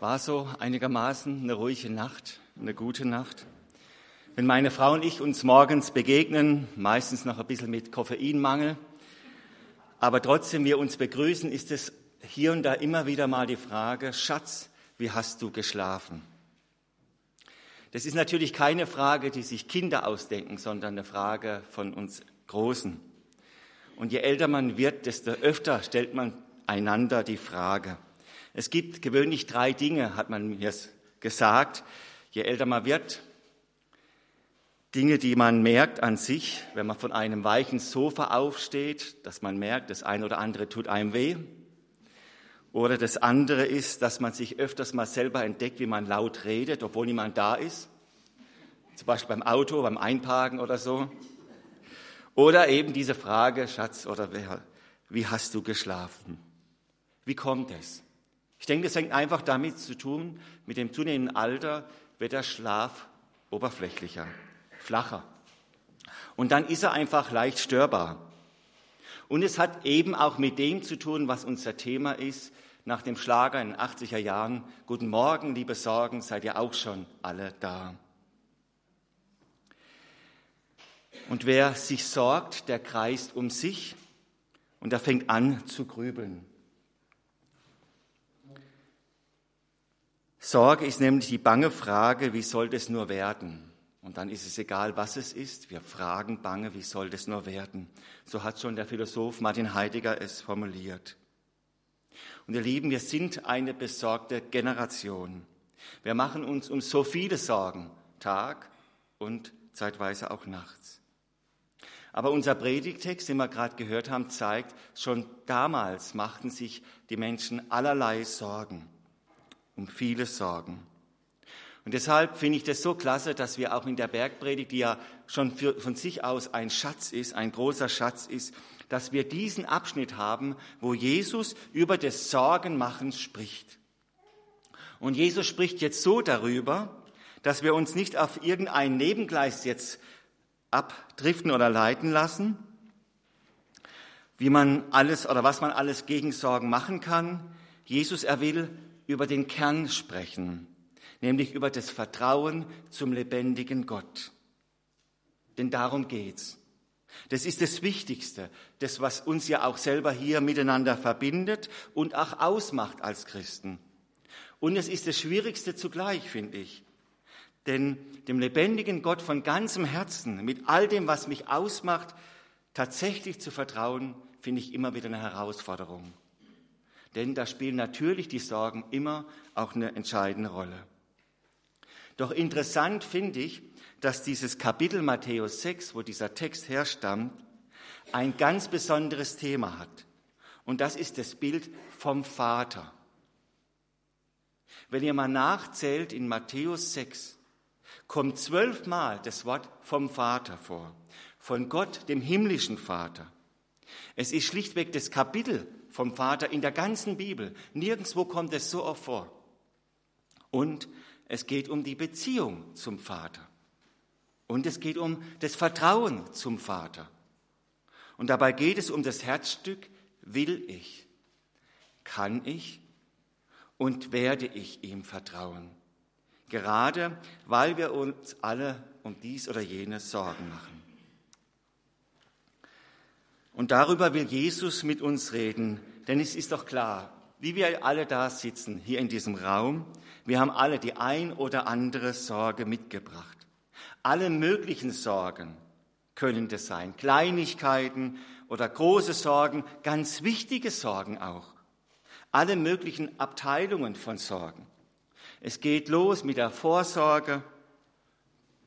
War so einigermaßen eine ruhige Nacht, eine gute Nacht. Wenn meine Frau und ich uns morgens begegnen, meistens noch ein bisschen mit Koffeinmangel, aber trotzdem wir uns begrüßen, ist es hier und da immer wieder mal die Frage, Schatz, wie hast du geschlafen? Das ist natürlich keine Frage, die sich Kinder ausdenken, sondern eine Frage von uns Großen. Und je älter man wird, desto öfter stellt man einander die Frage. Es gibt gewöhnlich drei Dinge, hat man mir gesagt, je älter man wird. Dinge, die man merkt an sich, wenn man von einem weichen Sofa aufsteht, dass man merkt, das eine oder andere tut einem weh. Oder das andere ist, dass man sich öfters mal selber entdeckt, wie man laut redet, obwohl niemand da ist. Zum Beispiel beim Auto, beim Einparken oder so. Oder eben diese Frage, Schatz, oder wie hast du geschlafen? Wie kommt es? Ich denke, es hängt einfach damit zu tun, mit dem zunehmenden Alter wird der Schlaf oberflächlicher, flacher. Und dann ist er einfach leicht störbar. Und es hat eben auch mit dem zu tun, was unser Thema ist, nach dem Schlager in den 80er Jahren, Guten Morgen, liebe Sorgen, seid ihr auch schon alle da. Und wer sich sorgt, der kreist um sich und er fängt an zu grübeln. Sorge ist nämlich die bange Frage, wie soll das nur werden? Und dann ist es egal, was es ist. Wir fragen bange, wie soll das nur werden? So hat schon der Philosoph Martin Heidegger es formuliert. Und ihr Lieben, wir sind eine besorgte Generation. Wir machen uns um so viele Sorgen, Tag und zeitweise auch nachts. Aber unser Predigtext, den wir gerade gehört haben, zeigt, schon damals machten sich die Menschen allerlei Sorgen, um viele Sorgen. Und deshalb finde ich das so klasse, dass wir auch in der Bergpredigt, die ja schon für, von sich aus ein Schatz ist, ein großer Schatz ist, dass wir diesen Abschnitt haben, wo Jesus über das Sorgenmachen spricht. Und Jesus spricht jetzt so darüber, dass wir uns nicht auf irgendein Nebengleis jetzt abdriften oder leiten lassen, wie man alles oder was man alles gegen Sorgen machen kann. Jesus, er will über den Kern sprechen, nämlich über das Vertrauen zum lebendigen Gott. Denn darum geht's. Das ist das Wichtigste, das, was uns ja auch selber hier miteinander verbindet und auch ausmacht als Christen. Und es ist das Schwierigste zugleich, finde ich. Denn dem lebendigen Gott von ganzem Herzen, mit all dem, was mich ausmacht, tatsächlich zu vertrauen, finde ich immer wieder eine Herausforderung. Denn da spielen natürlich die Sorgen immer auch eine entscheidende Rolle. Doch interessant finde ich, dass dieses Kapitel Matthäus 6, wo dieser Text herstammt, ein ganz besonderes Thema hat. Und das ist das Bild vom Vater. Wenn ihr mal nachzählt in Matthäus 6, kommt zwölfmal das Wort vom Vater vor, von Gott, dem himmlischen Vater. Es ist schlichtweg das Kapitel vom Vater in der ganzen Bibel. Nirgendwo kommt es so oft vor. Und es geht um die Beziehung zum Vater. Und es geht um das Vertrauen zum Vater. Und dabei geht es um das Herzstück, will ich, kann ich und werde ich ihm vertrauen gerade weil wir uns alle um dies oder jenes Sorgen machen. Und darüber will Jesus mit uns reden, denn es ist doch klar, wie wir alle da sitzen, hier in diesem Raum, wir haben alle die ein oder andere Sorge mitgebracht. Alle möglichen Sorgen können das sein, Kleinigkeiten oder große Sorgen, ganz wichtige Sorgen auch. Alle möglichen Abteilungen von Sorgen. Es geht los mit der Vorsorge.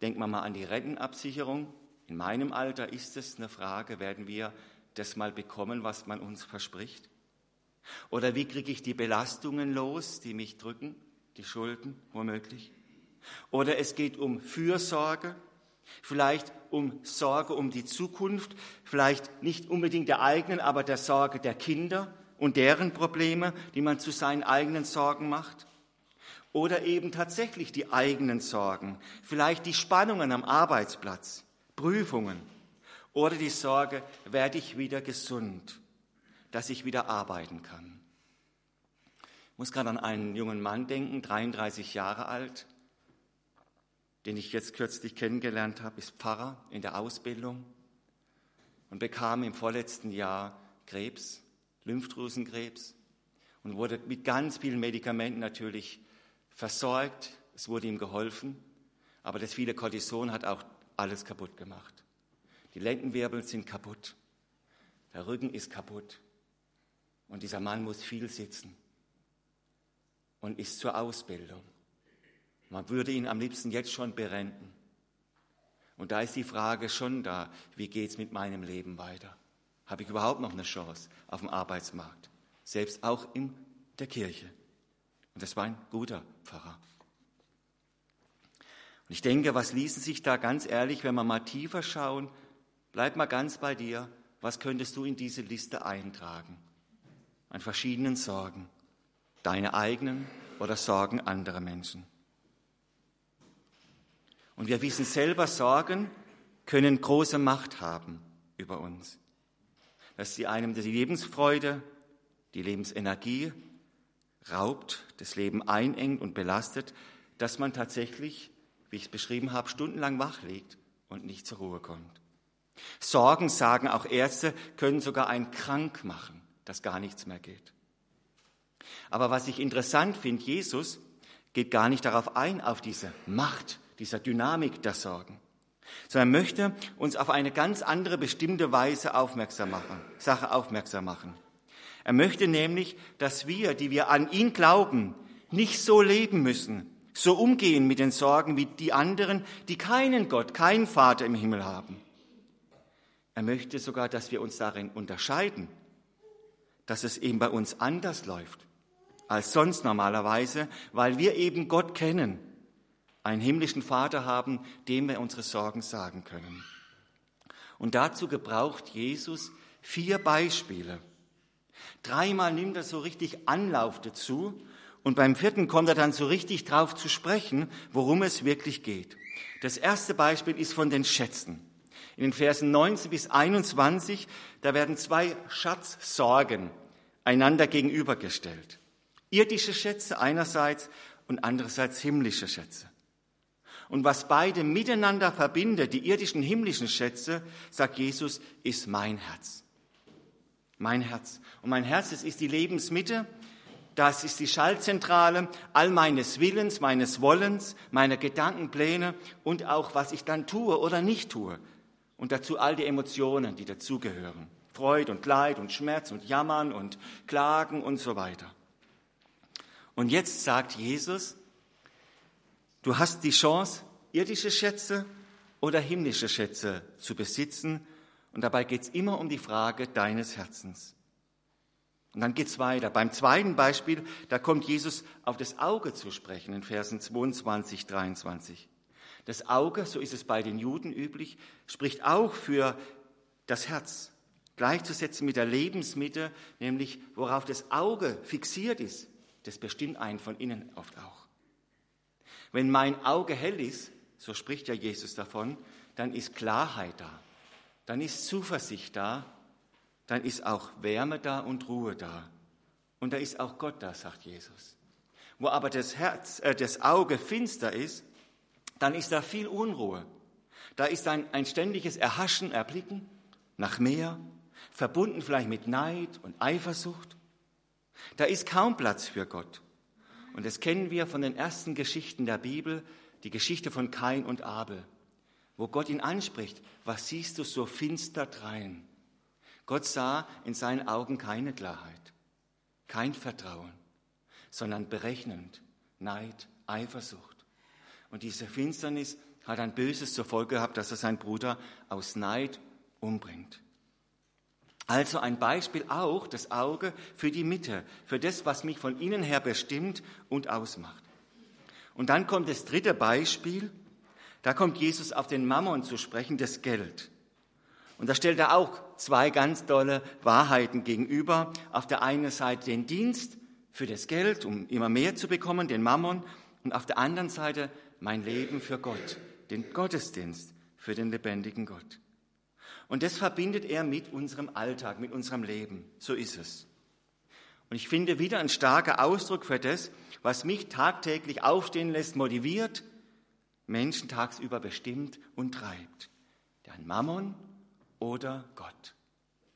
Denkt man mal an die Rentenabsicherung. In meinem Alter ist es eine Frage, werden wir das mal bekommen, was man uns verspricht? Oder wie kriege ich die Belastungen los, die mich drücken, die Schulden womöglich? Oder es geht um Fürsorge, vielleicht um Sorge um die Zukunft, vielleicht nicht unbedingt der eigenen, aber der Sorge der Kinder und deren Probleme, die man zu seinen eigenen Sorgen macht oder eben tatsächlich die eigenen Sorgen, vielleicht die Spannungen am Arbeitsplatz, Prüfungen oder die Sorge, werde ich wieder gesund, dass ich wieder arbeiten kann. Ich muss gerade an einen jungen Mann denken, 33 Jahre alt, den ich jetzt kürzlich kennengelernt habe, ist Pfarrer in der Ausbildung und bekam im vorletzten Jahr Krebs, Lymphdrüsenkrebs und wurde mit ganz vielen Medikamenten natürlich versorgt. Es wurde ihm geholfen, aber das viele Cortison hat auch alles kaputt gemacht. Die Lendenwirbel sind kaputt, der Rücken ist kaputt und dieser Mann muss viel sitzen und ist zur Ausbildung. Man würde ihn am liebsten jetzt schon berenten. Und da ist die Frage schon da, wie geht es mit meinem Leben weiter? Habe ich überhaupt noch eine Chance auf dem Arbeitsmarkt? Selbst auch in der Kirche. Und das war ein guter Pfarrer. Und ich denke, was ließen sich da ganz ehrlich, wenn wir mal tiefer schauen, bleib mal ganz bei dir, was könntest du in diese Liste eintragen? An verschiedenen Sorgen, deine eigenen oder Sorgen anderer Menschen. Und wir wissen selber, Sorgen können große Macht haben über uns. Dass sie einem die Lebensfreude, die Lebensenergie raubt, das Leben einengt und belastet, dass man tatsächlich, wie ich es beschrieben habe, stundenlang wach liegt und nicht zur Ruhe kommt. Sorgen, sagen auch Ärzte, können sogar einen krank machen, dass gar nichts mehr geht. Aber was ich interessant finde, Jesus geht gar nicht darauf ein, auf diese Macht, dieser Dynamik der Sorgen, sondern möchte uns auf eine ganz andere bestimmte Weise aufmerksam machen, Sache aufmerksam machen. Er möchte nämlich, dass wir, die wir an ihn glauben, nicht so leben müssen, so umgehen mit den Sorgen wie die anderen, die keinen Gott, keinen Vater im Himmel haben. Er möchte sogar, dass wir uns darin unterscheiden, dass es eben bei uns anders läuft als sonst normalerweise, weil wir eben Gott kennen einen himmlischen Vater haben, dem wir unsere Sorgen sagen können. Und dazu gebraucht Jesus vier Beispiele. Dreimal nimmt er so richtig Anlauf dazu und beim vierten kommt er dann so richtig drauf zu sprechen, worum es wirklich geht. Das erste Beispiel ist von den Schätzen. In den Versen 19 bis 21, da werden zwei Schatzsorgen einander gegenübergestellt. Irdische Schätze einerseits und andererseits himmlische Schätze. Und was beide miteinander verbindet, die irdischen himmlischen Schätze, sagt Jesus, ist mein Herz. Mein Herz. Und mein Herz, das ist die Lebensmitte, das ist die Schaltzentrale all meines Willens, meines Wollens, meiner Gedankenpläne und auch, was ich dann tue oder nicht tue. Und dazu all die Emotionen, die dazugehören. Freude und Leid und Schmerz und Jammern und Klagen und so weiter. Und jetzt sagt Jesus, Du hast die Chance, irdische Schätze oder himmlische Schätze zu besitzen. Und dabei geht es immer um die Frage deines Herzens. Und dann geht es weiter. Beim zweiten Beispiel, da kommt Jesus auf das Auge zu sprechen in Versen 22, 23. Das Auge, so ist es bei den Juden üblich, spricht auch für das Herz, gleichzusetzen mit der Lebensmitte, nämlich worauf das Auge fixiert ist. Das bestimmt einen von innen oft auch. Wenn mein Auge hell ist, so spricht ja Jesus davon, dann ist Klarheit da, dann ist Zuversicht da, dann ist auch Wärme da und Ruhe da. Und da ist auch Gott da, sagt Jesus. Wo aber das Herz, äh, das Auge finster ist, dann ist da viel Unruhe. Da ist ein, ein ständiges Erhaschen, Erblicken nach mehr, verbunden vielleicht mit Neid und Eifersucht. Da ist kaum Platz für Gott. Und das kennen wir von den ersten Geschichten der Bibel, die Geschichte von Kain und Abel, wo Gott ihn anspricht, was siehst du so finster drein? Gott sah in seinen Augen keine Klarheit, kein Vertrauen, sondern berechnend, Neid, Eifersucht. Und diese Finsternis hat ein Böses zur Folge gehabt, dass er seinen Bruder aus Neid umbringt. Also ein Beispiel auch das Auge für die Mitte, für das, was mich von innen her bestimmt und ausmacht. Und dann kommt das dritte Beispiel, da kommt Jesus auf den Mammon zu sprechen, das Geld. Und da stellt er auch zwei ganz tolle Wahrheiten gegenüber. Auf der einen Seite den Dienst für das Geld, um immer mehr zu bekommen, den Mammon, und auf der anderen Seite mein Leben für Gott, den Gottesdienst für den lebendigen Gott. Und das verbindet er mit unserem Alltag, mit unserem Leben. So ist es. Und ich finde wieder ein starker Ausdruck für das, was mich tagtäglich aufstehen lässt, motiviert, Menschen tagsüber bestimmt und treibt. Der Mammon oder Gott.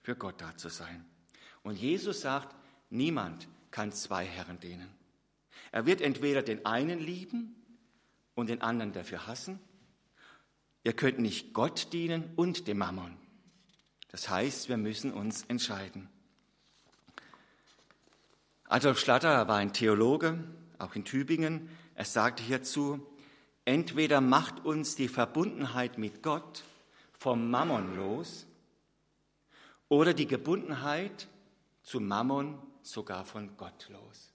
Für Gott da zu sein. Und Jesus sagt, niemand kann zwei Herren dienen. Er wird entweder den einen lieben und den anderen dafür hassen. Ihr könnt nicht Gott dienen und dem Mammon. Das heißt, wir müssen uns entscheiden. Adolf Schlatter war ein Theologe, auch in Tübingen. Er sagte hierzu, entweder macht uns die Verbundenheit mit Gott vom Mammon los oder die Gebundenheit zu Mammon sogar von Gott los.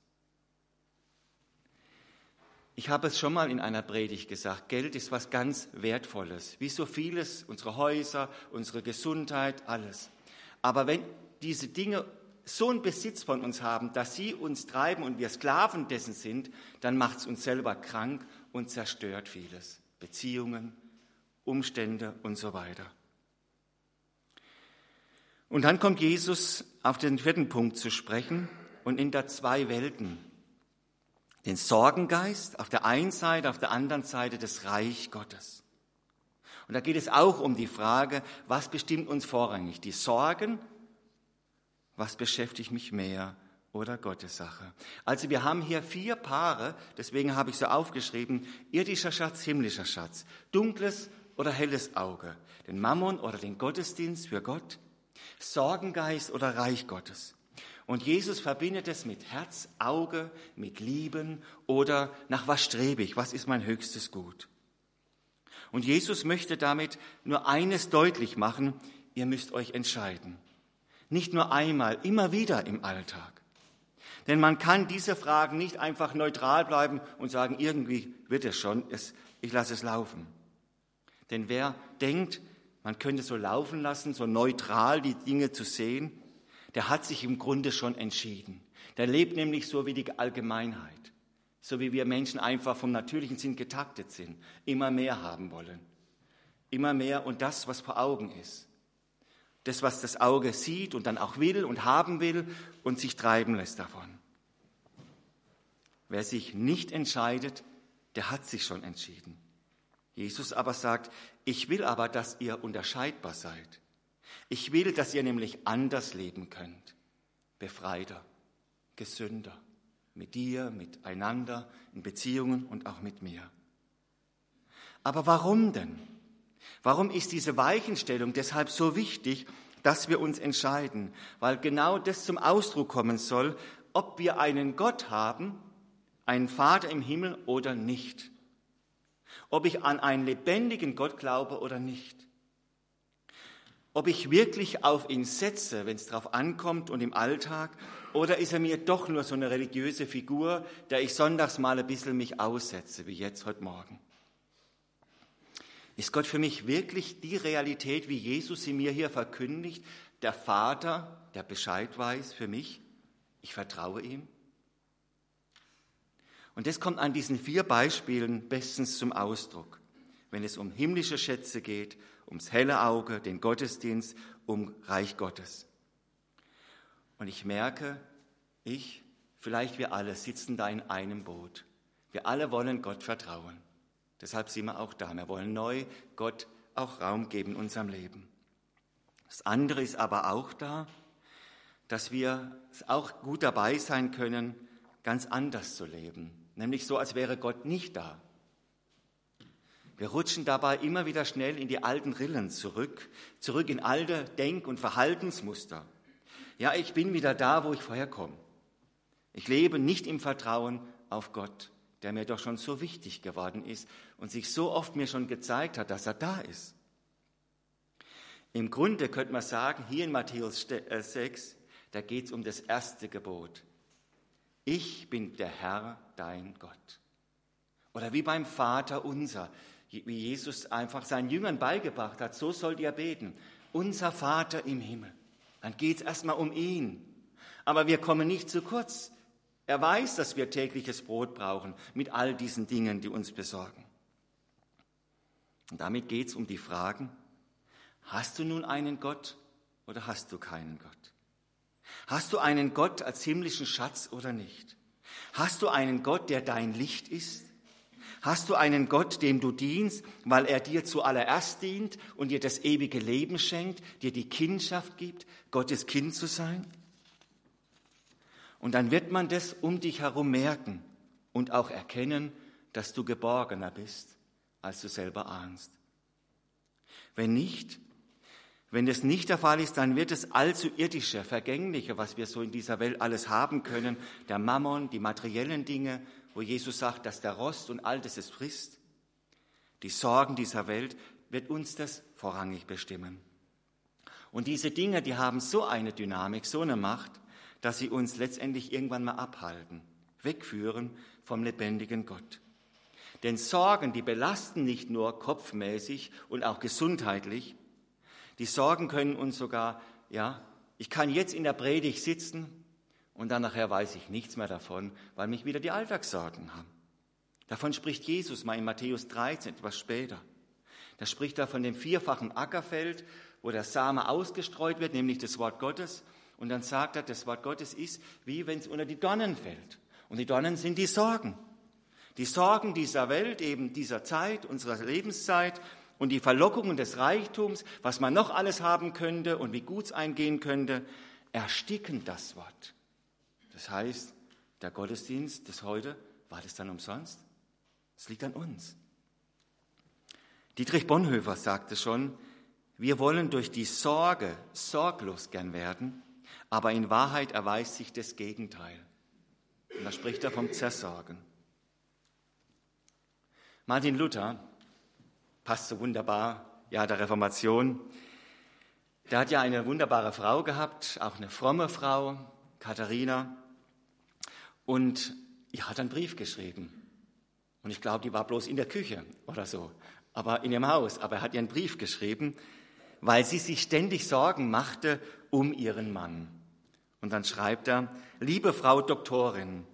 Ich habe es schon mal in einer Predigt gesagt, Geld ist was ganz Wertvolles, wie so vieles, unsere Häuser, unsere Gesundheit, alles. Aber wenn diese Dinge so einen Besitz von uns haben, dass sie uns treiben und wir Sklaven dessen sind, dann macht es uns selber krank und zerstört vieles. Beziehungen, Umstände und so weiter. Und dann kommt Jesus auf den vierten Punkt zu sprechen und in der zwei Welten. Den Sorgengeist auf der einen Seite, auf der anderen Seite das Reich Gottes. Und da geht es auch um die Frage, was bestimmt uns vorrangig? Die Sorgen, was beschäftigt mich mehr oder Gottes Sache? Also wir haben hier vier Paare, deswegen habe ich so aufgeschrieben, irdischer Schatz, himmlischer Schatz, dunkles oder helles Auge, den Mammon oder den Gottesdienst für Gott, Sorgengeist oder Reich Gottes. Und Jesus verbindet es mit Herz, Auge, mit Lieben oder nach was strebe ich, was ist mein höchstes Gut. Und Jesus möchte damit nur eines deutlich machen, ihr müsst euch entscheiden. Nicht nur einmal, immer wieder im Alltag. Denn man kann diese Fragen nicht einfach neutral bleiben und sagen, irgendwie wird es schon, ich lasse es laufen. Denn wer denkt, man könnte so laufen lassen, so neutral die Dinge zu sehen, der hat sich im Grunde schon entschieden. Der lebt nämlich so wie die Allgemeinheit, so wie wir Menschen einfach vom natürlichen Sinn getaktet sind, immer mehr haben wollen. Immer mehr und das, was vor Augen ist. Das, was das Auge sieht und dann auch will und haben will und sich treiben lässt davon. Wer sich nicht entscheidet, der hat sich schon entschieden. Jesus aber sagt, ich will aber, dass ihr unterscheidbar seid. Ich will, dass ihr nämlich anders leben könnt. Befreiter, gesünder. Mit dir, miteinander, in Beziehungen und auch mit mir. Aber warum denn? Warum ist diese Weichenstellung deshalb so wichtig, dass wir uns entscheiden? Weil genau das zum Ausdruck kommen soll, ob wir einen Gott haben, einen Vater im Himmel oder nicht ob ich an einen lebendigen Gott glaube oder nicht. Ob ich wirklich auf ihn setze, wenn es darauf ankommt und im Alltag, oder ist er mir doch nur so eine religiöse Figur, der ich sonntags mal ein bisschen mich aussetze, wie jetzt heute Morgen. Ist Gott für mich wirklich die Realität, wie Jesus sie mir hier verkündigt, der Vater, der Bescheid weiß für mich? Ich vertraue ihm. Und das kommt an diesen vier Beispielen bestens zum Ausdruck, wenn es um himmlische Schätze geht, ums helle Auge, den Gottesdienst, um Reich Gottes. Und ich merke, ich, vielleicht wir alle sitzen da in einem Boot. Wir alle wollen Gott vertrauen. Deshalb sind wir auch da. Wir wollen neu Gott auch Raum geben in unserem Leben. Das andere ist aber auch da, dass wir auch gut dabei sein können, ganz anders zu leben, nämlich so, als wäre Gott nicht da. Wir rutschen dabei immer wieder schnell in die alten Rillen zurück, zurück in alte Denk- und Verhaltensmuster. Ja, ich bin wieder da, wo ich vorher komme. Ich lebe nicht im Vertrauen auf Gott, der mir doch schon so wichtig geworden ist und sich so oft mir schon gezeigt hat, dass er da ist. Im Grunde könnte man sagen, hier in Matthäus 6, äh, da geht es um das erste Gebot. Ich bin der Herr, dein Gott. Oder wie beim Vater unser, wie Jesus einfach seinen Jüngern beigebracht hat, so sollt ihr beten. Unser Vater im Himmel. Dann geht es erstmal um ihn. Aber wir kommen nicht zu kurz. Er weiß, dass wir tägliches Brot brauchen mit all diesen Dingen, die uns besorgen. Und damit geht es um die Fragen, hast du nun einen Gott oder hast du keinen Gott? Hast du einen Gott als himmlischen Schatz oder nicht? Hast du einen Gott, der dein Licht ist? Hast du einen Gott, dem du dienst, weil er dir zuallererst dient und dir das ewige Leben schenkt, dir die Kindschaft gibt, Gottes Kind zu sein? Und dann wird man das um dich herum merken und auch erkennen, dass du geborgener bist, als du selber ahnst. Wenn nicht, wenn das nicht der Fall ist, dann wird es allzu irdische, vergängliche, was wir so in dieser Welt alles haben können, der Mammon, die materiellen Dinge, wo Jesus sagt, dass der Rost und Altes es frisst. Die Sorgen dieser Welt wird uns das vorrangig bestimmen. Und diese Dinge, die haben so eine Dynamik, so eine Macht, dass sie uns letztendlich irgendwann mal abhalten, wegführen vom lebendigen Gott. Denn Sorgen, die belasten nicht nur kopfmäßig und auch gesundheitlich, die Sorgen können uns sogar, ja, ich kann jetzt in der Predigt sitzen und dann nachher weiß ich nichts mehr davon, weil mich wieder die Alltagssorgen haben. Davon spricht Jesus mal in Matthäus 13, etwas später. Da spricht er von dem vierfachen Ackerfeld, wo der Same ausgestreut wird, nämlich das Wort Gottes. Und dann sagt er, das Wort Gottes ist, wie wenn es unter die Dornen fällt. Und die Dornen sind die Sorgen. Die Sorgen dieser Welt, eben dieser Zeit, unserer Lebenszeit, und die Verlockungen des Reichtums, was man noch alles haben könnte und wie gut es eingehen könnte, ersticken das Wort. Das heißt, der Gottesdienst des heute, war das dann umsonst? Es liegt an uns. Dietrich Bonhoeffer sagte schon, wir wollen durch die Sorge sorglos gern werden, aber in Wahrheit erweist sich das Gegenteil. Und da spricht er vom Zersorgen. Martin Luther passt so wunderbar, ja, der Reformation. Der hat ja eine wunderbare Frau gehabt, auch eine fromme Frau, Katharina. Und er hat einen Brief geschrieben. Und ich glaube, die war bloß in der Küche oder so, aber in ihrem Haus. Aber er hat ihr einen Brief geschrieben, weil sie sich ständig Sorgen machte um ihren Mann. Und dann schreibt er, liebe Frau Doktorin,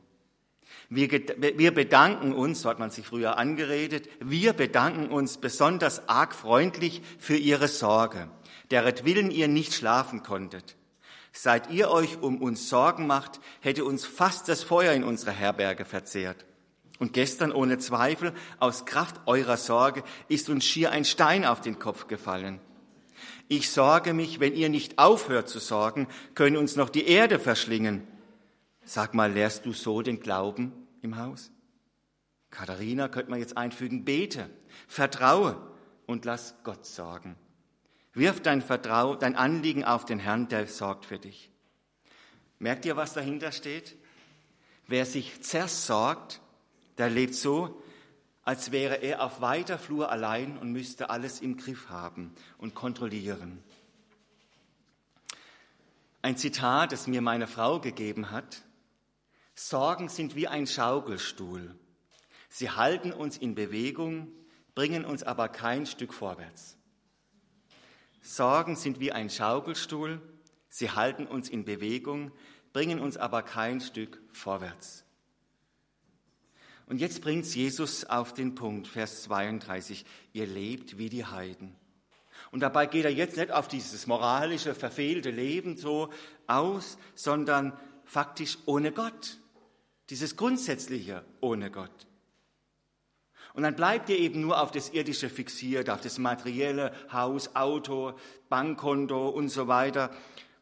wir, bedanken uns, so hat man sich früher angeredet, wir bedanken uns besonders arg freundlich für Ihre Sorge, deretwillen ihr nicht schlafen konntet. Seit ihr euch um uns Sorgen macht, hätte uns fast das Feuer in unserer Herberge verzehrt. Und gestern ohne Zweifel, aus Kraft eurer Sorge, ist uns schier ein Stein auf den Kopf gefallen. Ich sorge mich, wenn ihr nicht aufhört zu sorgen, können uns noch die Erde verschlingen. Sag mal, lehrst du so den Glauben? im Haus? Katharina könnte man jetzt einfügen, bete, vertraue und lass Gott sorgen. Wirf dein Vertrauen, dein Anliegen auf den Herrn, der sorgt für dich. Merkt ihr, was dahinter steht? Wer sich zersorgt, der lebt so, als wäre er auf weiter Flur allein und müsste alles im Griff haben und kontrollieren. Ein Zitat, das mir meine Frau gegeben hat, Sorgen sind wie ein Schaukelstuhl. Sie halten uns in Bewegung, bringen uns aber kein Stück vorwärts. Sorgen sind wie ein Schaukelstuhl. Sie halten uns in Bewegung, bringen uns aber kein Stück vorwärts. Und jetzt bringt Jesus auf den Punkt, Vers 32. Ihr lebt wie die Heiden. Und dabei geht er jetzt nicht auf dieses moralische, verfehlte Leben so aus, sondern faktisch ohne Gott. Dieses Grundsätzliche ohne Gott. Und dann bleibt ihr eben nur auf das Irdische fixiert, auf das materielle Haus, Auto, Bankkonto und so weiter.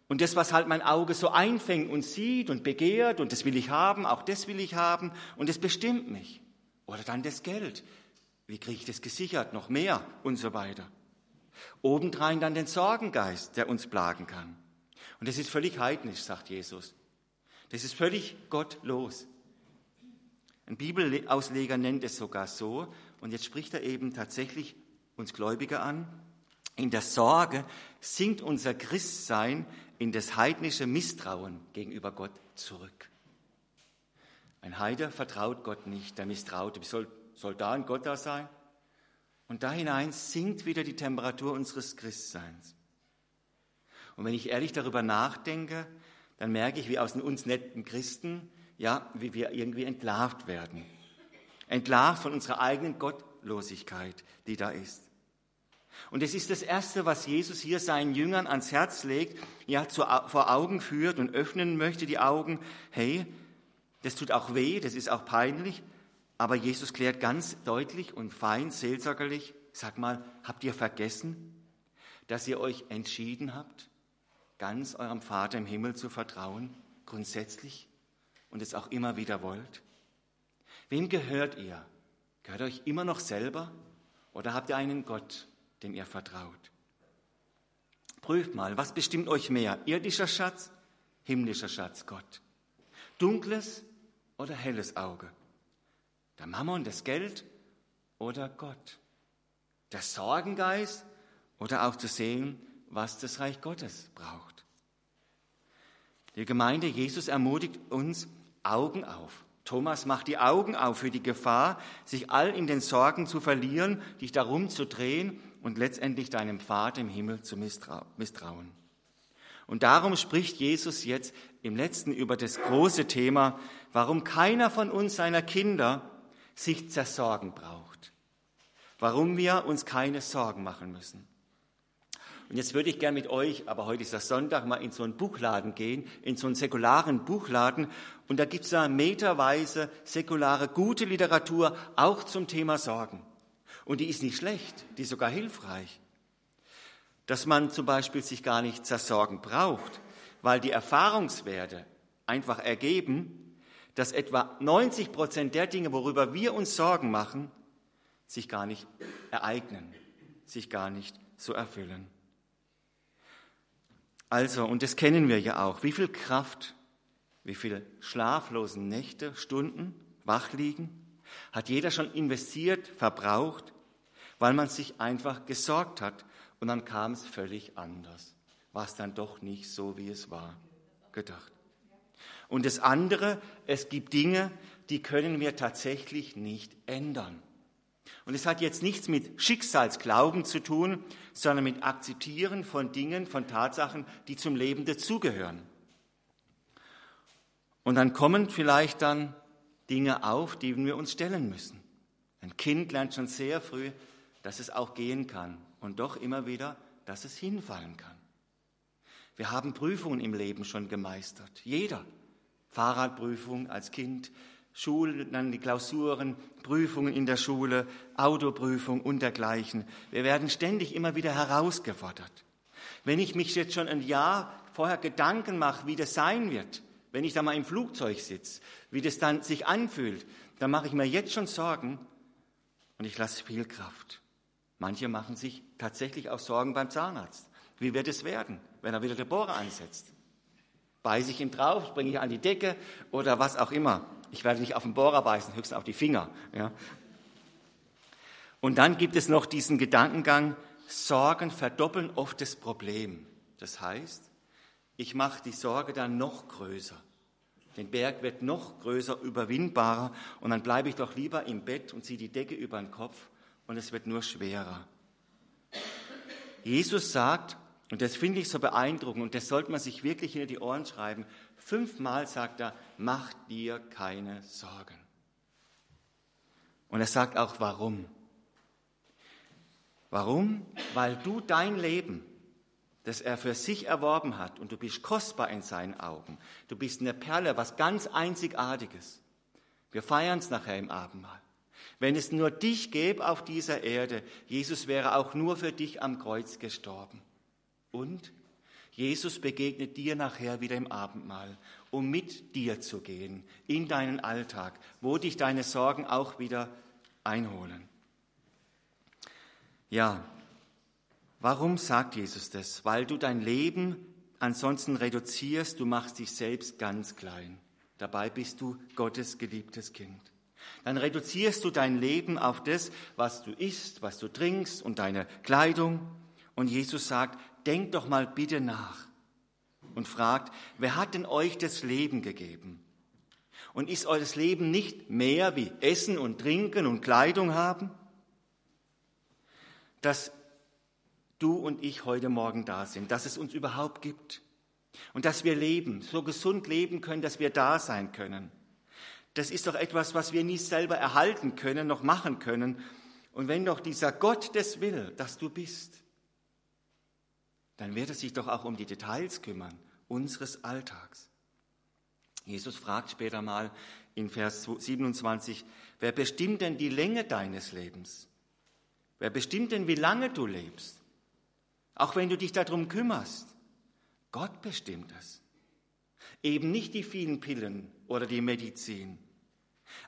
Und das, was halt mein Auge so einfängt und sieht und begehrt und das will ich haben, auch das will ich haben und das bestimmt mich. Oder dann das Geld. Wie kriege ich das gesichert? Noch mehr und so weiter. Obendrein dann den Sorgengeist, der uns plagen kann. Und das ist völlig heidnisch, sagt Jesus. Das ist völlig gottlos. Ein Bibelausleger nennt es sogar so, und jetzt spricht er eben tatsächlich uns Gläubige an. In der Sorge sinkt unser Christsein in das heidnische Misstrauen gegenüber Gott zurück. Ein Heide vertraut Gott nicht, der misstraut. Wie soll, soll da ein Gott da sein? Und da hinein sinkt wieder die Temperatur unseres Christseins. Und wenn ich ehrlich darüber nachdenke, dann merke ich, wie aus uns netten Christen ja, wie wir irgendwie entlarvt werden. Entlarvt von unserer eigenen Gottlosigkeit, die da ist. Und es ist das Erste, was Jesus hier seinen Jüngern ans Herz legt, ja, zu, vor Augen führt und öffnen möchte die Augen. Hey, das tut auch weh, das ist auch peinlich, aber Jesus klärt ganz deutlich und fein, seelsorgerlich, sag mal, habt ihr vergessen, dass ihr euch entschieden habt, ganz eurem Vater im Himmel zu vertrauen, grundsätzlich, und es auch immer wieder wollt? Wem gehört ihr? Gehört euch immer noch selber oder habt ihr einen Gott, dem ihr vertraut? Prüft mal, was bestimmt euch mehr? Irdischer Schatz, himmlischer Schatz, Gott. Dunkles oder helles Auge? Der Mammon, das Geld oder Gott? Der Sorgengeist oder auch zu sehen, was das Reich Gottes braucht? Die Gemeinde Jesus ermutigt uns, Augen auf. Thomas macht die Augen auf für die Gefahr, sich all in den Sorgen zu verlieren, dich darum zu drehen und letztendlich deinem Vater im Himmel zu misstrauen. Und darum spricht Jesus jetzt im letzten über das große Thema, warum keiner von uns seiner Kinder sich zersorgen braucht. Warum wir uns keine Sorgen machen müssen. Und jetzt würde ich gern mit euch, aber heute ist das Sonntag, mal in so einen Buchladen gehen, in so einen säkularen Buchladen. Und da gibt es da meterweise säkulare, gute Literatur, auch zum Thema Sorgen. Und die ist nicht schlecht, die ist sogar hilfreich. Dass man zum Beispiel sich gar nicht zersorgen braucht, weil die Erfahrungswerte einfach ergeben, dass etwa 90 Prozent der Dinge, worüber wir uns Sorgen machen, sich gar nicht ereignen, sich gar nicht so erfüllen. Also, und das kennen wir ja auch, wie viel Kraft, wie viel schlaflose Nächte, Stunden wach liegen, hat jeder schon investiert, verbraucht, weil man sich einfach gesorgt hat und dann kam es völlig anders. War es dann doch nicht so, wie es war, gedacht. Und das andere, es gibt Dinge, die können wir tatsächlich nicht ändern. Und es hat jetzt nichts mit Schicksalsglauben zu tun, sondern mit Akzeptieren von Dingen, von Tatsachen, die zum Leben dazugehören. Und dann kommen vielleicht dann Dinge auf, die wir uns stellen müssen. Ein Kind lernt schon sehr früh, dass es auch gehen kann und doch immer wieder, dass es hinfallen kann. Wir haben Prüfungen im Leben schon gemeistert. Jeder. Fahrradprüfung als Kind, Schulen, dann die Klausuren, Prüfungen in der Schule, Autoprüfung und dergleichen. Wir werden ständig immer wieder herausgefordert. Wenn ich mich jetzt schon ein Jahr vorher Gedanken mache, wie das sein wird, wenn ich da mal im Flugzeug sitze, wie das dann sich anfühlt, dann mache ich mir jetzt schon Sorgen und ich lasse viel Kraft. Manche machen sich tatsächlich auch Sorgen beim Zahnarzt. Wie wird es werden, wenn er wieder die Bohrer ansetzt? Beiße ich ihn drauf, springe ich an die Decke oder was auch immer. Ich werde nicht auf den Bohrer beißen, höchstens auf die Finger. Ja. Und dann gibt es noch diesen Gedankengang, Sorgen verdoppeln oft das Problem. Das heißt, ich mache die Sorge dann noch größer. Den Berg wird noch größer, überwindbarer und dann bleibe ich doch lieber im Bett und ziehe die Decke über den Kopf und es wird nur schwerer. Jesus sagt, und das finde ich so beeindruckend und das sollte man sich wirklich hinter die Ohren schreiben, Fünfmal sagt er, mach dir keine Sorgen. Und er sagt auch warum. Warum? Weil du dein Leben, das er für sich erworben hat, und du bist kostbar in seinen Augen, du bist eine Perle, was ganz Einzigartiges. Wir feiern es nachher im Abendmahl. Wenn es nur dich gäbe auf dieser Erde, Jesus wäre auch nur für dich am Kreuz gestorben. Und Jesus begegnet dir nachher wieder im Abendmahl, um mit dir zu gehen in deinen Alltag, wo dich deine Sorgen auch wieder einholen. Ja, warum sagt Jesus das? Weil du dein Leben ansonsten reduzierst, du machst dich selbst ganz klein. Dabei bist du Gottes geliebtes Kind. Dann reduzierst du dein Leben auf das, was du isst, was du trinkst und deine Kleidung. Und Jesus sagt, denkt doch mal bitte nach und fragt, wer hat denn euch das Leben gegeben? Und ist eures Leben nicht mehr wie Essen und Trinken und Kleidung haben? Dass du und ich heute Morgen da sind, dass es uns überhaupt gibt und dass wir leben, so gesund leben können, dass wir da sein können. Das ist doch etwas, was wir nie selber erhalten können, noch machen können, Und wenn doch dieser Gott das will, dass du bist, dann wird er sich doch auch um die Details kümmern unseres Alltags. Jesus fragt später mal in Vers 27, wer bestimmt denn die Länge deines Lebens? Wer bestimmt denn, wie lange du lebst? Auch wenn du dich darum kümmerst. Gott bestimmt es. Eben nicht die vielen Pillen oder die Medizin.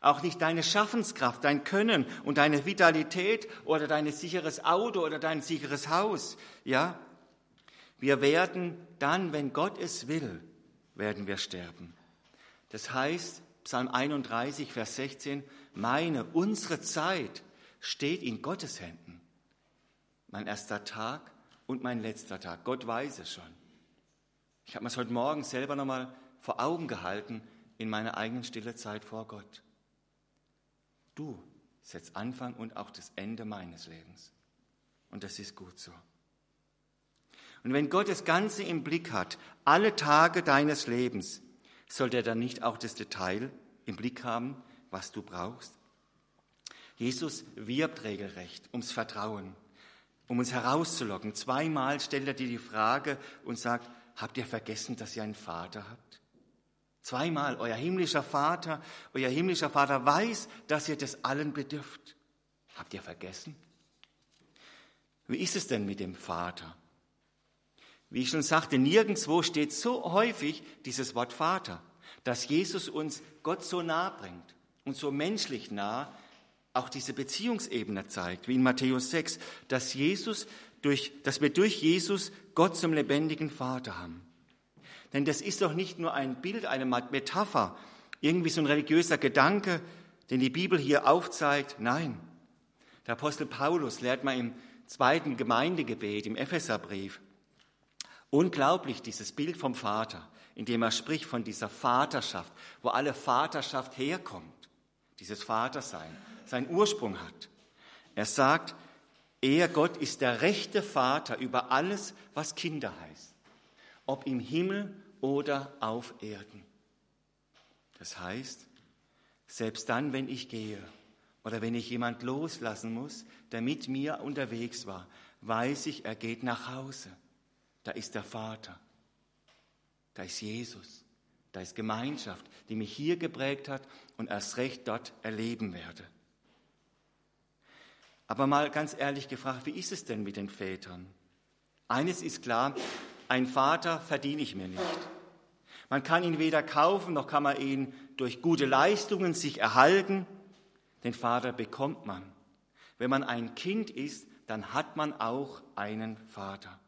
Auch nicht deine Schaffenskraft, dein Können und deine Vitalität oder dein sicheres Auto oder dein sicheres Haus. Ja, wir werden dann, wenn Gott es will, werden wir sterben. Das heißt, Psalm 31, Vers 16, meine, unsere Zeit steht in Gottes Händen. Mein erster Tag und mein letzter Tag. Gott weiß es schon. Ich habe mir es heute Morgen selber nochmal vor Augen gehalten in meiner eigenen stille Zeit vor Gott. Du setzt Anfang und auch das Ende meines Lebens. Und das ist gut so. Und wenn Gott das Ganze im Blick hat, alle Tage deines Lebens, sollte er dann nicht auch das Detail im Blick haben, was du brauchst? Jesus wirbt regelrecht ums Vertrauen, um uns herauszulocken. Zweimal stellt er dir die Frage und sagt, habt ihr vergessen, dass ihr einen Vater habt? Zweimal, euer himmlischer Vater, euer himmlischer Vater weiß, dass ihr des allen bedürft. Habt ihr vergessen? Wie ist es denn mit dem Vater? Wie ich schon sagte, nirgendwo steht so häufig dieses Wort Vater, dass Jesus uns Gott so nah bringt und so menschlich nah auch diese Beziehungsebene zeigt, wie in Matthäus 6, dass Jesus durch, dass wir durch Jesus Gott zum lebendigen Vater haben. Denn das ist doch nicht nur ein Bild, eine Metapher, irgendwie so ein religiöser Gedanke, den die Bibel hier aufzeigt. Nein. Der Apostel Paulus lehrt mal im zweiten Gemeindegebet, im Epheserbrief, Unglaublich, dieses Bild vom Vater, in dem er spricht von dieser Vaterschaft, wo alle Vaterschaft herkommt, dieses Vatersein, seinen Ursprung hat. Er sagt, er, Gott, ist der rechte Vater über alles, was Kinder heißt, ob im Himmel oder auf Erden. Das heißt, selbst dann, wenn ich gehe oder wenn ich jemand loslassen muss, der mit mir unterwegs war, weiß ich, er geht nach Hause da ist der Vater, da ist Jesus, da ist Gemeinschaft, die mich hier geprägt hat und erst recht dort erleben werde. Aber mal ganz ehrlich gefragt, wie ist es denn mit den Vätern? Eines ist klar, ein Vater verdiene ich mir nicht. Man kann ihn weder kaufen, noch kann man ihn durch gute Leistungen sich erhalten. Den Vater bekommt man. Wenn man ein Kind ist, dann hat man auch einen Vater.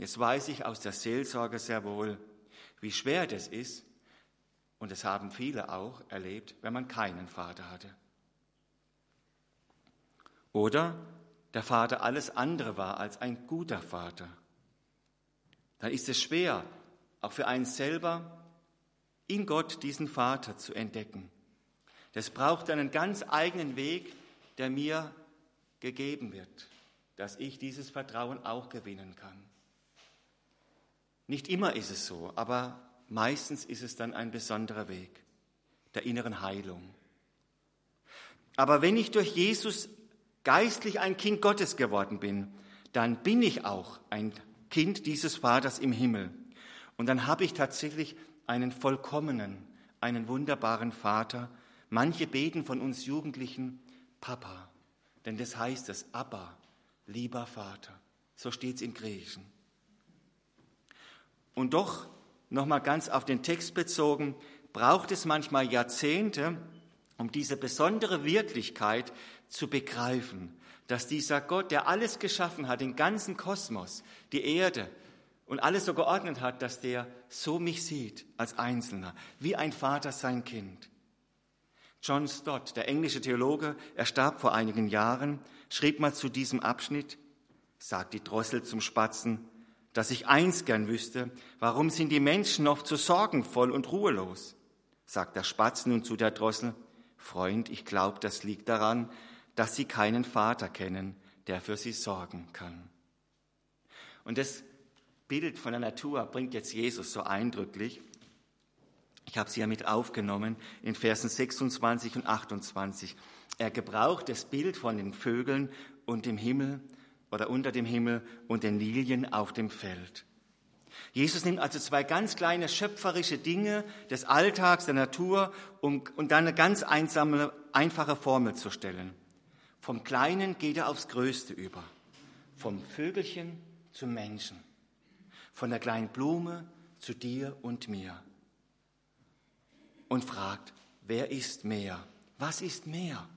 Jetzt weiß ich aus der Seelsorge sehr wohl, wie schwer das ist, und das haben viele auch erlebt, wenn man keinen Vater hatte. Oder der Vater alles andere war als ein guter Vater. Dann ist es schwer, auch für einen selber, in Gott diesen Vater zu entdecken. Das braucht einen ganz eigenen Weg, der mir gegeben wird, dass ich dieses Vertrauen auch gewinnen kann. Nicht immer ist es so, aber meistens ist es dann ein besonderer Weg der inneren Heilung. Aber wenn ich durch Jesus geistlich ein Kind Gottes geworden bin, dann bin ich auch ein Kind dieses Vaters im Himmel. Und dann habe ich tatsächlich einen vollkommenen, einen wunderbaren Vater. Manche beten von uns Jugendlichen Papa, denn das heißt es, Abba, lieber Vater. So steht es im Griechischen. Und doch, nochmal ganz auf den Text bezogen, braucht es manchmal Jahrzehnte, um diese besondere Wirklichkeit zu begreifen, dass dieser Gott, der alles geschaffen hat, den ganzen Kosmos, die Erde und alles so geordnet hat, dass der so mich sieht als Einzelner, wie ein Vater sein Kind. John Stott, der englische Theologe, er starb vor einigen Jahren, schrieb mal zu diesem Abschnitt, sagt die Drossel zum Spatzen, dass ich eins gern wüsste, warum sind die Menschen oft so sorgenvoll und ruhelos? Sagt der Spatz nun zu der Drossel, Freund, ich glaube, das liegt daran, dass sie keinen Vater kennen, der für sie sorgen kann. Und das Bild von der Natur bringt jetzt Jesus so eindrücklich. Ich habe sie ja mit aufgenommen in Versen 26 und 28. Er gebraucht das Bild von den Vögeln und dem Himmel oder unter dem Himmel und den Lilien auf dem Feld. Jesus nimmt also zwei ganz kleine schöpferische Dinge des Alltags, der Natur, um, um dann eine ganz einsame, einfache Formel zu stellen. Vom Kleinen geht er aufs Größte über. Vom Vögelchen zum Menschen. Von der kleinen Blume zu dir und mir. Und fragt, wer ist mehr? Was ist mehr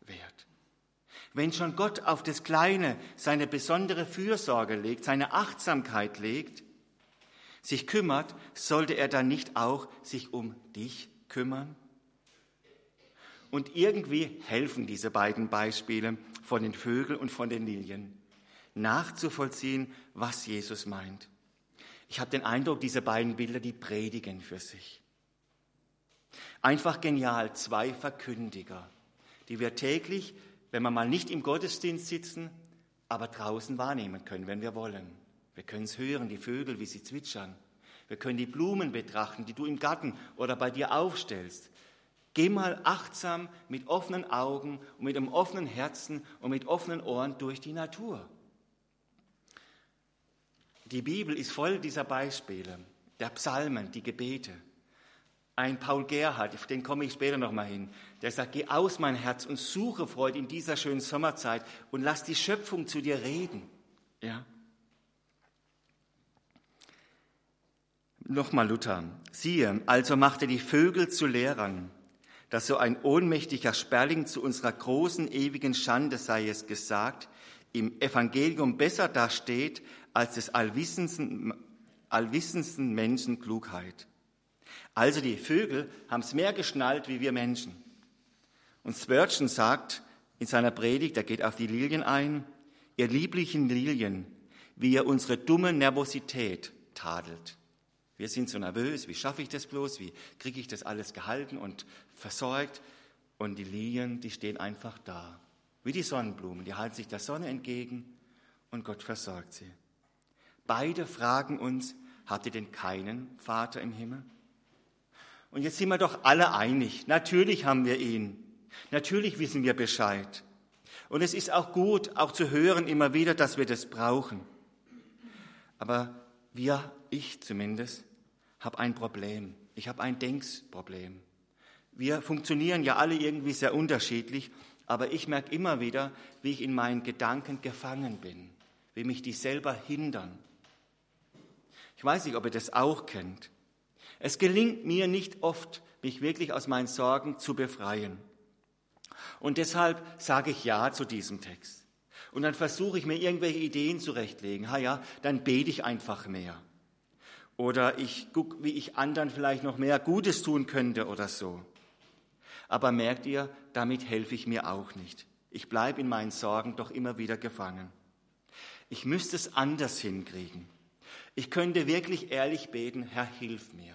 wert? Wenn schon Gott auf das Kleine seine besondere Fürsorge legt, seine Achtsamkeit legt, sich kümmert, sollte er dann nicht auch sich um dich kümmern? Und irgendwie helfen diese beiden Beispiele von den Vögeln und von den Lilien, nachzuvollziehen, was Jesus meint. Ich habe den Eindruck, diese beiden Bilder, die predigen für sich. Einfach genial, zwei Verkündiger, die wir täglich, wenn wir mal nicht im Gottesdienst sitzen, aber draußen wahrnehmen können, wenn wir wollen. Wir können es hören, die Vögel, wie sie zwitschern. Wir können die Blumen betrachten, die du im Garten oder bei dir aufstellst. Geh mal achtsam mit offenen Augen und mit einem offenen Herzen und mit offenen Ohren durch die Natur. Die Bibel ist voll dieser Beispiele, der Psalmen, die Gebete. Ein Paul Gerhard, auf den komme ich später nochmal hin, der sagt, geh aus mein Herz und suche Freude in dieser schönen Sommerzeit und lass die Schöpfung zu dir reden. Ja? Nochmal Luther. Siehe, also machte die Vögel zu Lehrern, dass so ein ohnmächtiger Sperling zu unserer großen ewigen Schande sei es gesagt, im Evangelium besser dasteht als des allwissendsten, allwissendsten Menschen Klugheit. Also die Vögel haben es mehr geschnallt wie wir Menschen. Und Spurgeon sagt in seiner Predigt, er geht auf die Lilien ein, ihr lieblichen Lilien, wie ihr unsere dumme Nervosität tadelt. Wir sind so nervös, wie schaffe ich das bloß, wie kriege ich das alles gehalten und versorgt. Und die Lilien, die stehen einfach da, wie die Sonnenblumen, die halten sich der Sonne entgegen und Gott versorgt sie. Beide fragen uns, habt ihr denn keinen Vater im Himmel? Und jetzt sind wir doch alle einig, natürlich haben wir ihn, natürlich wissen wir Bescheid. Und es ist auch gut, auch zu hören immer wieder, dass wir das brauchen. Aber wir, ich zumindest, habe ein Problem. Ich habe ein Denksproblem. Wir funktionieren ja alle irgendwie sehr unterschiedlich, aber ich merke immer wieder, wie ich in meinen Gedanken gefangen bin, wie mich die selber hindern. Ich weiß nicht, ob ihr das auch kennt. Es gelingt mir nicht oft, mich wirklich aus meinen Sorgen zu befreien. Und deshalb sage ich Ja zu diesem Text. Und dann versuche ich mir irgendwelche Ideen zurechtlegen. Ha ja, dann bete ich einfach mehr. Oder ich gucke, wie ich anderen vielleicht noch mehr Gutes tun könnte oder so. Aber merkt ihr, damit helfe ich mir auch nicht. Ich bleibe in meinen Sorgen doch immer wieder gefangen. Ich müsste es anders hinkriegen. Ich könnte wirklich ehrlich beten, Herr, hilf mir.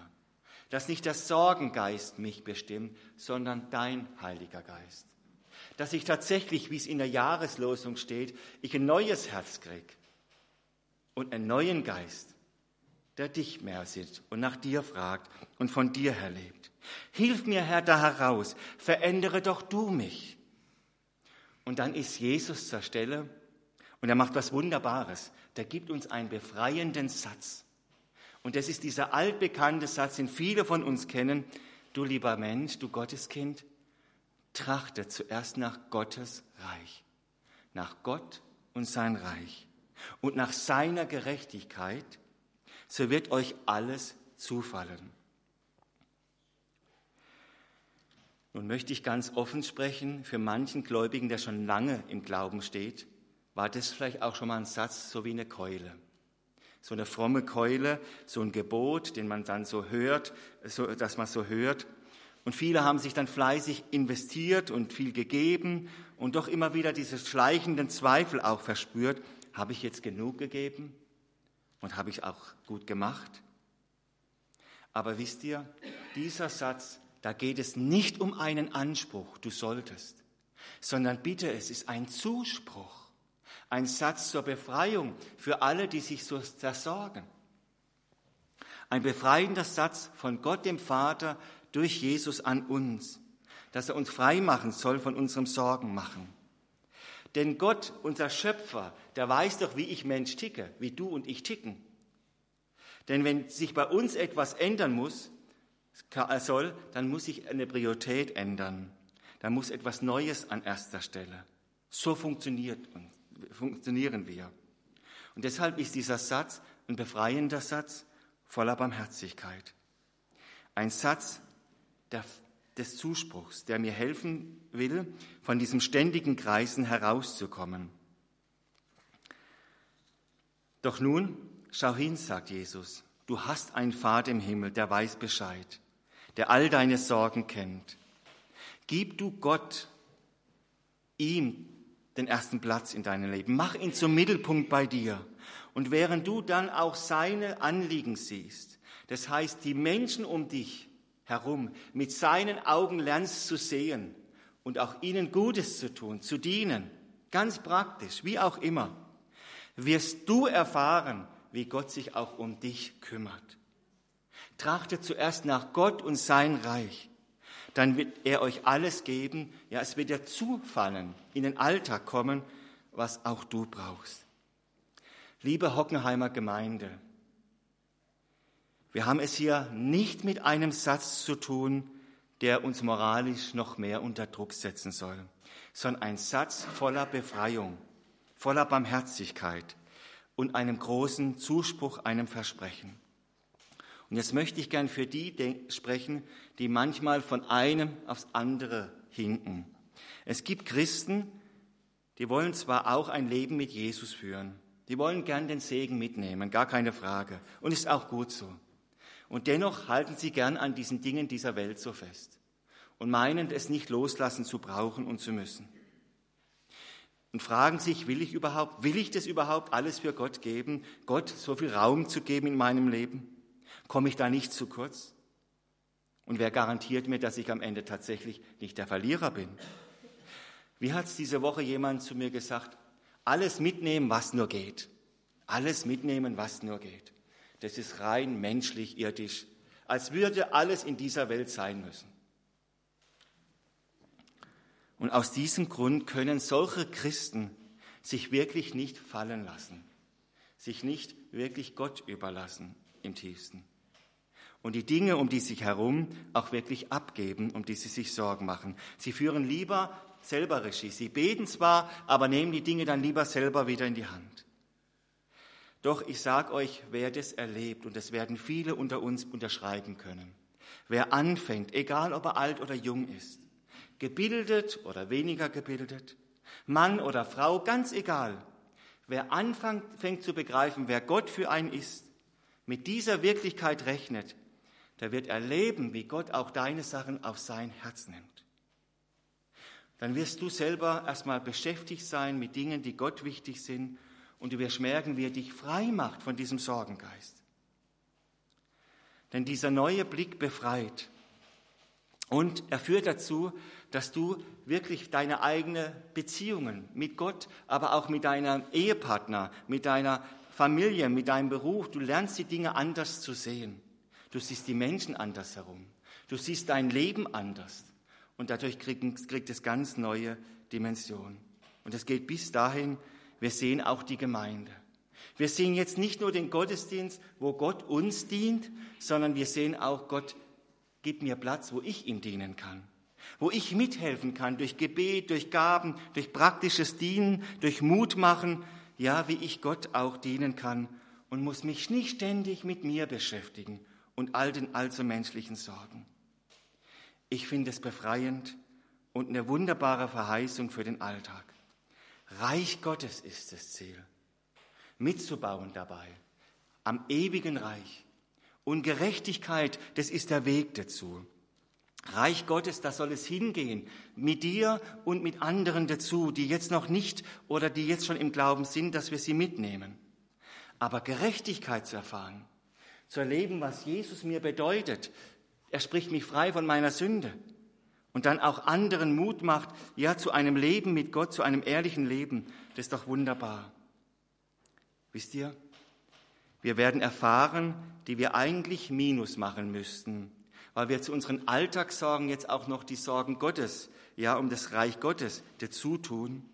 Dass nicht der Sorgengeist mich bestimmt, sondern dein Heiliger Geist. Dass ich tatsächlich, wie es in der Jahreslosung steht, ich ein neues Herz krieg und einen neuen Geist der dich mehr sieht und nach dir fragt und von dir her lebt. Hilf mir, Herr, da heraus, verändere doch du mich. Und dann ist Jesus zur Stelle und er macht was Wunderbares. Der gibt uns einen befreienden Satz. Und das ist dieser altbekannte Satz, den viele von uns kennen. Du lieber Mensch, du Gotteskind, trachte zuerst nach Gottes Reich, nach Gott und sein Reich und nach seiner Gerechtigkeit so wird euch alles zufallen. Nun möchte ich ganz offen sprechen, für manchen Gläubigen, der schon lange im Glauben steht, war das vielleicht auch schon mal ein Satz, so wie eine Keule. So eine fromme Keule, so ein Gebot, den man dann so hört, so, dass man so hört. Und viele haben sich dann fleißig investiert und viel gegeben und doch immer wieder diese schleichenden Zweifel auch verspürt. Habe ich jetzt genug gegeben? Und habe ich auch gut gemacht. Aber wisst ihr, dieser Satz, da geht es nicht um einen Anspruch, du solltest, sondern bitte, es ist ein Zuspruch, ein Satz zur Befreiung für alle, die sich so zersorgen. Ein befreiender Satz von Gott dem Vater durch Jesus an uns, dass er uns frei machen soll von unserem Sorgen machen. Denn Gott, unser Schöpfer, der weiß doch, wie ich Mensch ticke, wie du und ich ticken. Denn wenn sich bei uns etwas ändern muss, soll, dann muss sich eine Priorität ändern. Da muss etwas Neues an erster Stelle. So funktioniert, funktionieren wir. Und deshalb ist dieser Satz ein befreiender Satz voller Barmherzigkeit. Ein Satz der, des Zuspruchs, der mir helfen will, von diesem ständigen Kreisen herauszukommen. Doch nun, schau hin, sagt Jesus, du hast einen Vater im Himmel, der weiß Bescheid, der all deine Sorgen kennt. Gib du Gott, ihm den ersten Platz in deinem Leben. Mach ihn zum Mittelpunkt bei dir. Und während du dann auch seine Anliegen siehst, das heißt, die Menschen um dich herum mit seinen Augen lernst zu sehen und auch ihnen Gutes zu tun, zu dienen, ganz praktisch, wie auch immer, wirst du erfahren, wie Gott sich auch um dich kümmert. Trachte zuerst nach Gott und sein Reich dann wird er euch alles geben. Ja, es wird dir zufallen, in den Alltag kommen, was auch du brauchst. Liebe Hockenheimer Gemeinde, wir haben es hier nicht mit einem Satz zu tun, der uns moralisch noch mehr unter Druck setzen soll, sondern ein Satz voller Befreiung, voller Barmherzigkeit und einem großen Zuspruch, einem Versprechen. Und jetzt möchte ich gern für die sprechen, die manchmal von einem aufs andere hinken. Es gibt Christen, die wollen zwar auch ein Leben mit Jesus führen, die wollen gern den Segen mitnehmen, gar keine Frage. Und ist auch gut so. Und dennoch halten sie gern an diesen Dingen dieser Welt so fest und meinen, es nicht loslassen zu brauchen und zu müssen. Und fragen sich, will ich überhaupt, will ich das überhaupt alles für Gott geben, Gott so viel Raum zu geben in meinem Leben? Komme ich da nicht zu kurz? Und wer garantiert mir, dass ich am Ende tatsächlich nicht der Verlierer bin? Wie hat es diese Woche jemand zu mir gesagt? Alles mitnehmen, was nur geht. Alles mitnehmen, was nur geht. Das ist rein menschlich, irdisch. Als würde alles in dieser Welt sein müssen. Und aus diesem Grund können solche Christen sich wirklich nicht fallen lassen, sich nicht wirklich Gott überlassen im tiefsten und die Dinge um die sich herum auch wirklich abgeben, um die sie sich Sorgen machen. Sie führen lieber selber Regie. Sie beten zwar, aber nehmen die Dinge dann lieber selber wieder in die Hand. Doch ich sage euch, wer das erlebt, und das werden viele unter uns unterschreiben können, wer anfängt, egal ob er alt oder jung ist, gebildet oder weniger gebildet, Mann oder Frau, ganz egal, wer anfängt zu begreifen, wer Gott für einen ist, mit dieser Wirklichkeit rechnet, der wird erleben, wie Gott auch deine Sachen auf sein Herz nimmt. Dann wirst du selber erstmal beschäftigt sein mit Dingen, die Gott wichtig sind und du wirst merken, wie er dich frei macht von diesem Sorgengeist. Denn dieser neue Blick befreit und er führt dazu, dass du wirklich deine eigenen Beziehungen mit Gott, aber auch mit deinem Ehepartner, mit deiner Familie, mit deinem Beruf, du lernst die Dinge anders zu sehen. Du siehst die Menschen anders herum. Du siehst dein Leben anders. Und dadurch kriegt, kriegt es ganz neue Dimensionen. Und es geht bis dahin, wir sehen auch die Gemeinde. Wir sehen jetzt nicht nur den Gottesdienst, wo Gott uns dient, sondern wir sehen auch, Gott gibt mir Platz, wo ich ihm dienen kann. Wo ich mithelfen kann durch Gebet, durch Gaben, durch praktisches Dienen, durch Mut machen, ja, wie ich Gott auch dienen kann und muss mich nicht ständig mit mir beschäftigen und all den allzu menschlichen Sorgen. Ich finde es befreiend und eine wunderbare Verheißung für den Alltag. Reich Gottes ist das Ziel. Mitzubauen dabei. Am ewigen Reich. Und Gerechtigkeit, das ist der Weg dazu. Reich Gottes, da soll es hingehen, mit dir und mit anderen dazu, die jetzt noch nicht oder die jetzt schon im Glauben sind, dass wir sie mitnehmen. Aber Gerechtigkeit zu erfahren, zu erleben, was Jesus mir bedeutet. Er spricht mich frei von meiner Sünde und dann auch anderen Mut macht, ja, zu einem Leben mit Gott, zu einem ehrlichen Leben. Das ist doch wunderbar. Wisst ihr, wir werden erfahren, die wir eigentlich Minus machen müssten, weil wir zu unseren Alltagssorgen jetzt auch noch die Sorgen Gottes, ja, um das Reich Gottes dazu tun.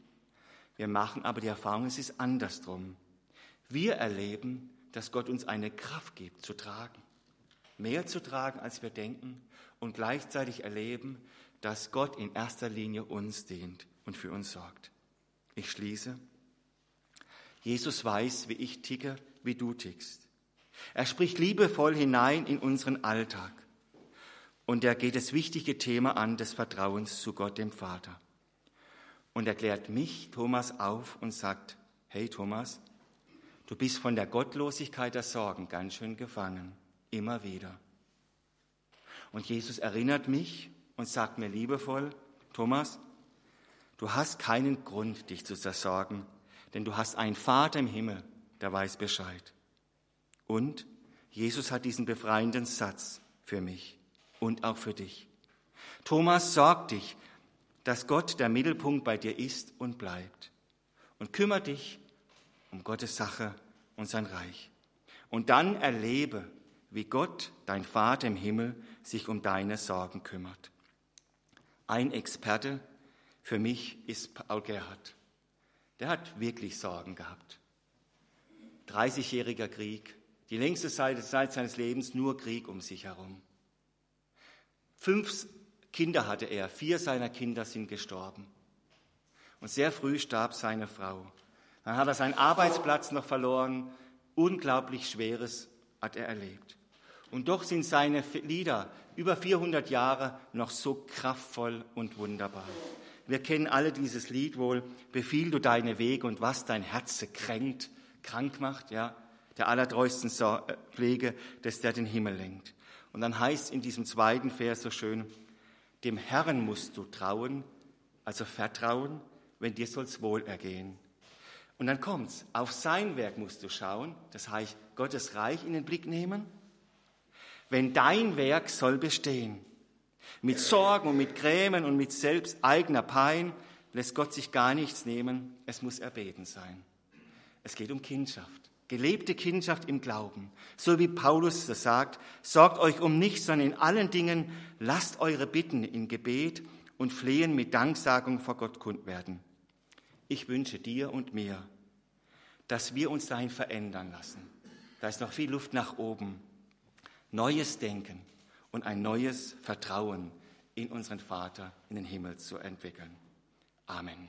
Wir machen aber die Erfahrung, es ist andersrum. Wir erleben, dass Gott uns eine Kraft gibt zu tragen, mehr zu tragen, als wir denken und gleichzeitig erleben, dass Gott in erster Linie uns dient und für uns sorgt. Ich schließe. Jesus weiß, wie ich ticke, wie du tickst. Er spricht liebevoll hinein in unseren Alltag. Und er geht das wichtige Thema an des Vertrauens zu Gott, dem Vater. Und er klärt mich, Thomas, auf und sagt, hey Thomas, du bist von der Gottlosigkeit der Sorgen ganz schön gefangen, immer wieder. Und Jesus erinnert mich und sagt mir liebevoll, Thomas, du hast keinen Grund, dich zu zersorgen, denn du hast einen Vater im Himmel, der weiß Bescheid. Und Jesus hat diesen befreienden Satz für mich und auch für dich. Thomas, sorg dich, dass Gott der Mittelpunkt bei dir ist und bleibt. Und kümmere dich um Gottes Sache und sein Reich. Und dann erlebe, wie Gott, dein Vater im Himmel, sich um deine Sorgen kümmert. Ein Experte für mich ist Paul Gerhard. Der hat wirklich Sorgen gehabt. 30-jähriger Krieg, die längste Zeit, seines Lebens nur Krieg um sich herum. Fünf Kinder hatte er, vier seiner Kinder sind gestorben. Und sehr früh starb seine Frau. Dann hat er seinen Arbeitsplatz noch verloren. Unglaublich Schweres hat er erlebt. Und doch sind seine Lieder über 400 Jahre noch so kraftvoll und wunderbar. Wir kennen alle dieses Lied wohl, befiehl du deine Wege und was dein Herz kränkt, krank macht, ja der allertreuesten äh, Pflege, dass der den Himmel lenkt. Und dann heißt in diesem zweiten Vers so schön, dem Herrn musst du trauen, also vertrauen, wenn dir soll's wohl ergehen. Und dann kommt's, auf sein Werk musst du schauen, das heißt Gottes Reich in den Blick nehmen. Wenn dein Werk soll bestehen, mit Sorgen und mit Grämen und mit selbst eigener Pein lässt Gott sich gar nichts nehmen, es muss erbeten sein. Es geht um Kindschaft gelebte Kindschaft im Glauben. So wie Paulus das sagt, sorgt euch um nichts, sondern in allen Dingen lasst eure Bitten in Gebet und Flehen mit Danksagung vor Gott kund werden. Ich wünsche dir und mir, dass wir uns dahin verändern lassen. Da ist noch viel Luft nach oben. Neues Denken und ein neues Vertrauen in unseren Vater in den Himmel zu entwickeln. Amen.